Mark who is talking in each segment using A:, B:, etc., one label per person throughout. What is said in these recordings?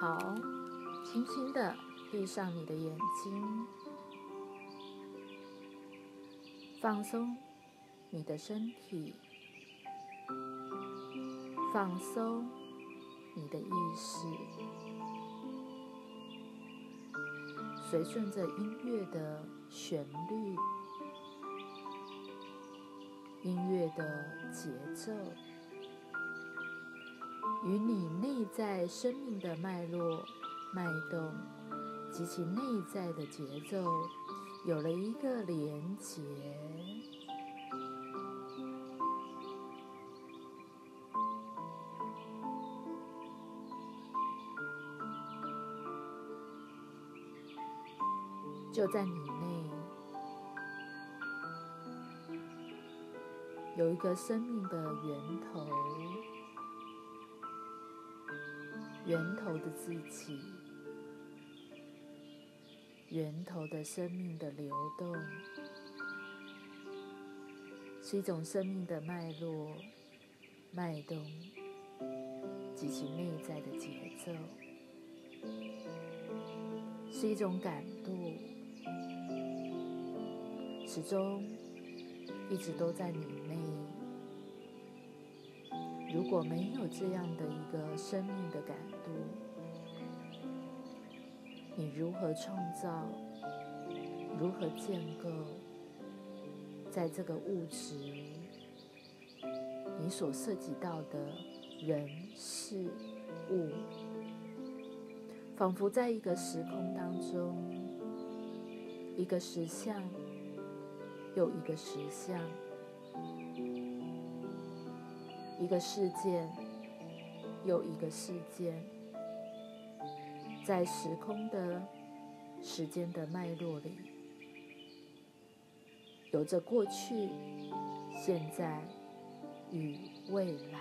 A: 好，轻轻的闭上你的眼睛，放松你的身体，放松你的意识，随顺着音乐的旋律、音乐的节奏。与你内在生命的脉络、脉动及其内在的节奏有了一个连结，就在你内有一个生命的源头。源头的自己，源头的生命的流动，是一种生命的脉络、脉动及其内在的节奏，是一种感度，始终一直都在你内。如果没有这样的一个生命的感度，你如何创造？如何建构？在这个物质，你所涉及到的人事物，仿佛在一个时空当中，一个实相又一个实相。一个事件，又一个事件，在时空的时间的脉络里，有着过去、现在与未来，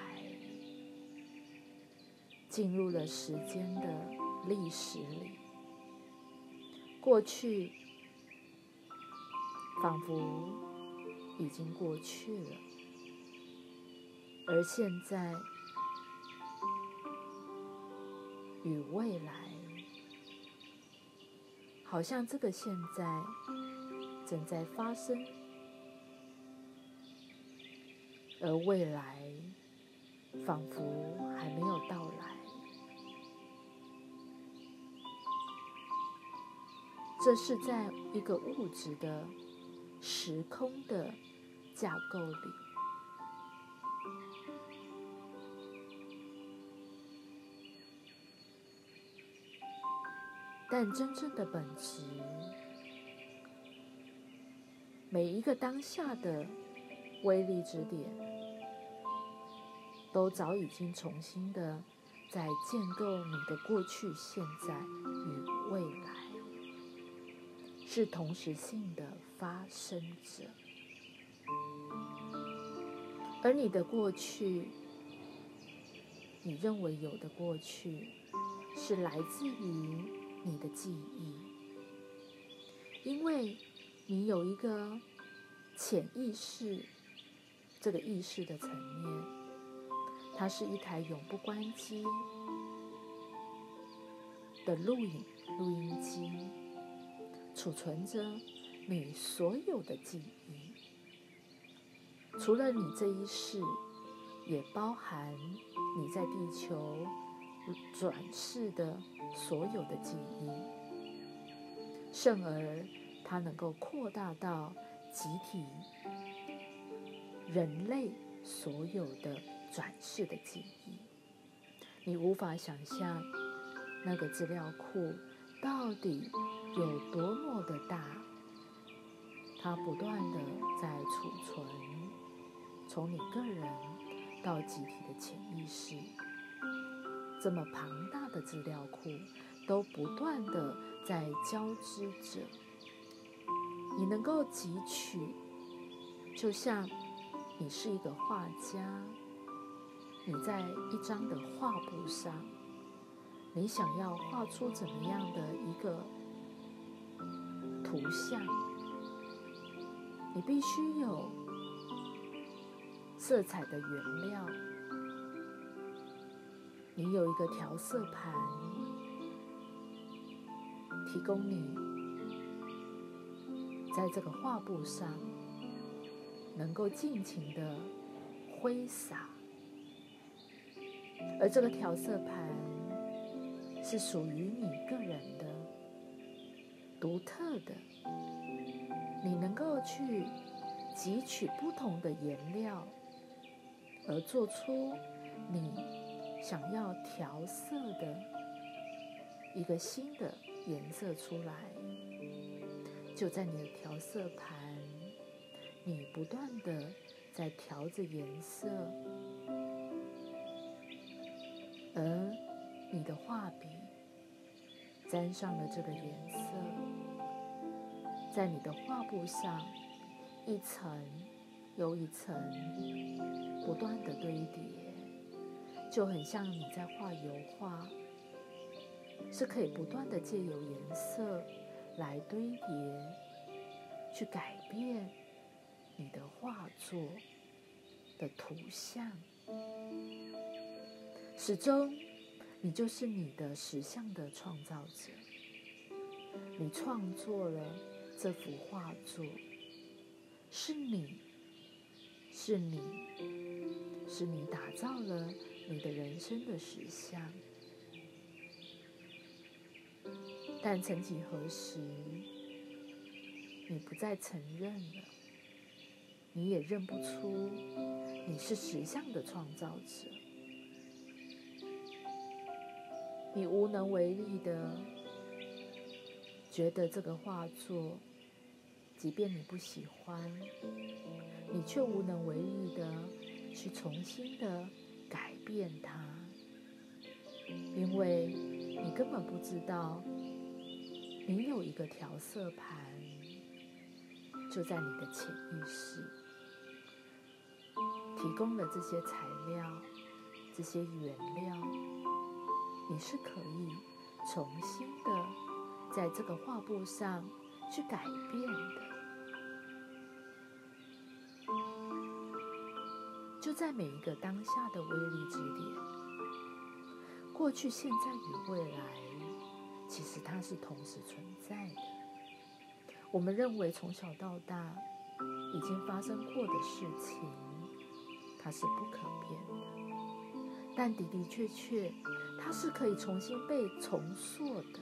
A: 进入了时间的历史里。过去仿佛已经过去了。而现在与未来，好像这个现在正在发生，而未来仿佛还没有到来。这是在一个物质的时空的架构里。但真正的本质，每一个当下的威力之点，都早已经重新的在建构你的过去、现在与未来，是同时性的发生着。而你的过去，你认为有的过去，是来自于。你的记忆，因为你有一个潜意识，这个意识的层面，它是一台永不关机的录影录音机，储存着你所有的记忆，除了你这一世，也包含你在地球。转世的所有的记忆，甚而它能够扩大到集体人类所有的转世的记忆。你无法想象那个资料库到底有多么的大，它不断的在储存，从你个人到集体的潜意识。这么庞大的资料库，都不断的在交织着。你能够汲取，就像你是一个画家，你在一张的画布上，你想要画出怎么样的一个图像，你必须有色彩的原料。你有一个调色盘，提供你在这个画布上能够尽情的挥洒，而这个调色盘是属于你个人的、独特的，你能够去汲取不同的颜料，而做出你想要调色的一个新的。颜色出来，就在你的调色盘，你不断的在调着颜色，而你的画笔沾上了这个颜色，在你的画布上一层又一层不断的堆叠，就很像你在画油画。是可以不断的借由颜色来堆叠，去改变你的画作的图像。始终，你就是你的实像的创造者。你创作了这幅画作，是你，是你，是你打造了你的人生的实像。但曾几何时，你不再承认了，你也认不出你是实相的创造者，你无能为力的觉得这个画作，即便你不喜欢，你却无能为力的去重新的改变它，因为你根本不知道。你有一个调色盘，就在你的潜意识，提供了这些材料、这些原料，你是可以重新的在这个画布上去改变的。就在每一个当下的威力之点，过去、现在与未来。其实它是同时存在的。我们认为从小到大已经发生过的事情，它是不可变的，但的的确确，它是可以重新被重塑的。